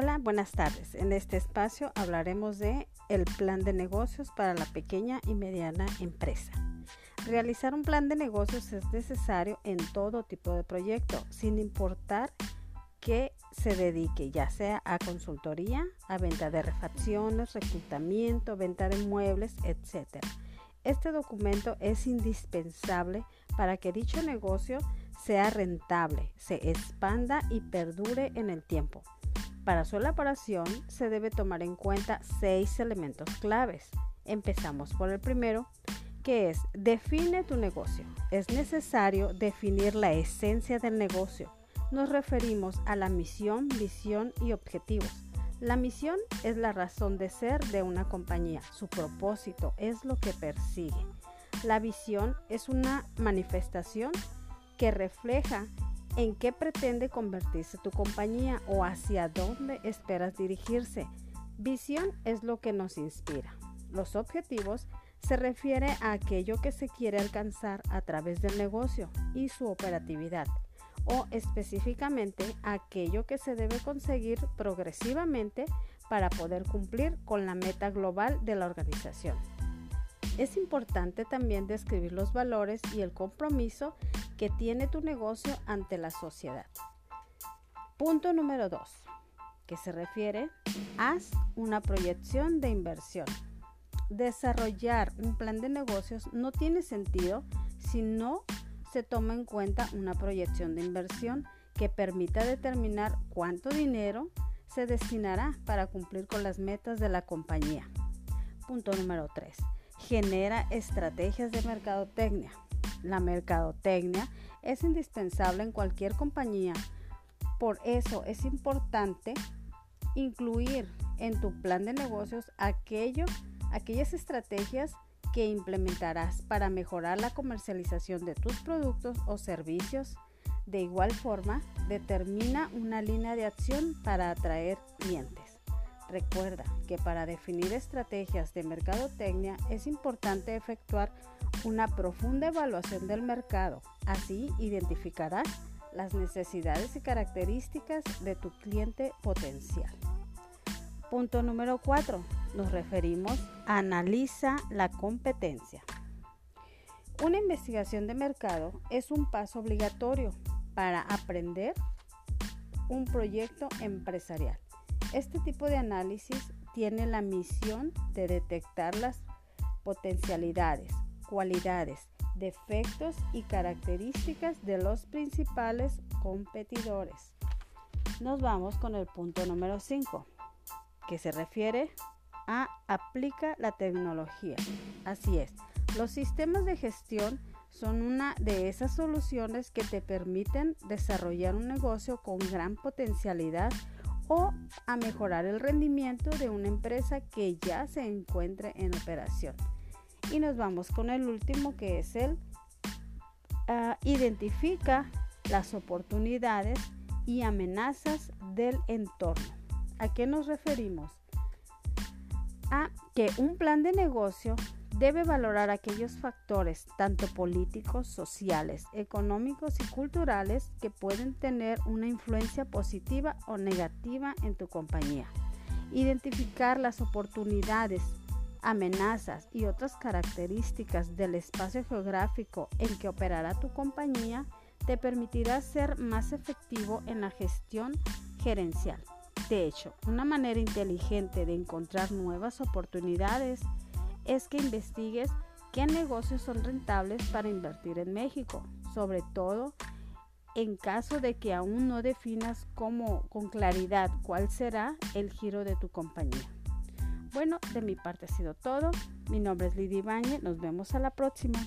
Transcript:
Hola, buenas tardes. En este espacio hablaremos de el plan de negocios para la pequeña y mediana empresa. Realizar un plan de negocios es necesario en todo tipo de proyecto, sin importar que se dedique ya sea a consultoría, a venta de refacciones, reclutamiento, venta de muebles, etc. Este documento es indispensable para que dicho negocio sea rentable, se expanda y perdure en el tiempo. Para su elaboración se debe tomar en cuenta seis elementos claves. Empezamos por el primero, que es define tu negocio. Es necesario definir la esencia del negocio. Nos referimos a la misión, visión y objetivos. La misión es la razón de ser de una compañía. Su propósito es lo que persigue. La visión es una manifestación que refleja en qué pretende convertirse tu compañía o hacia dónde esperas dirigirse. Visión es lo que nos inspira. Los objetivos se refiere a aquello que se quiere alcanzar a través del negocio y su operatividad o específicamente aquello que se debe conseguir progresivamente para poder cumplir con la meta global de la organización. Es importante también describir los valores y el compromiso que tiene tu negocio ante la sociedad. Punto número 2, que se refiere, haz una proyección de inversión. Desarrollar un plan de negocios no tiene sentido si no se toma en cuenta una proyección de inversión que permita determinar cuánto dinero se destinará para cumplir con las metas de la compañía. Punto número 3 genera estrategias de mercadotecnia. La mercadotecnia es indispensable en cualquier compañía. Por eso es importante incluir en tu plan de negocios aquello, aquellas estrategias que implementarás para mejorar la comercialización de tus productos o servicios. De igual forma, determina una línea de acción para atraer clientes. Recuerda que para definir estrategias de mercadotecnia es importante efectuar una profunda evaluación del mercado. Así identificarás las necesidades y características de tu cliente potencial. Punto número 4. Nos referimos a analiza la competencia. Una investigación de mercado es un paso obligatorio para aprender un proyecto empresarial. Este tipo de análisis tiene la misión de detectar las potencialidades, cualidades, defectos y características de los principales competidores. Nos vamos con el punto número 5, que se refiere a aplica la tecnología. Así es, los sistemas de gestión son una de esas soluciones que te permiten desarrollar un negocio con gran potencialidad o a mejorar el rendimiento de una empresa que ya se encuentre en operación. Y nos vamos con el último que es el ah, identifica las oportunidades y amenazas del entorno. ¿A qué nos referimos? A que un plan de negocio debe valorar aquellos factores, tanto políticos, sociales, económicos y culturales, que pueden tener una influencia positiva o negativa en tu compañía. Identificar las oportunidades, amenazas y otras características del espacio geográfico en que operará tu compañía te permitirá ser más efectivo en la gestión gerencial. De hecho, una manera inteligente de encontrar nuevas oportunidades es que investigues qué negocios son rentables para invertir en México, sobre todo en caso de que aún no definas como, con claridad cuál será el giro de tu compañía. Bueno, de mi parte ha sido todo. Mi nombre es Lidia Ibañez. Nos vemos a la próxima.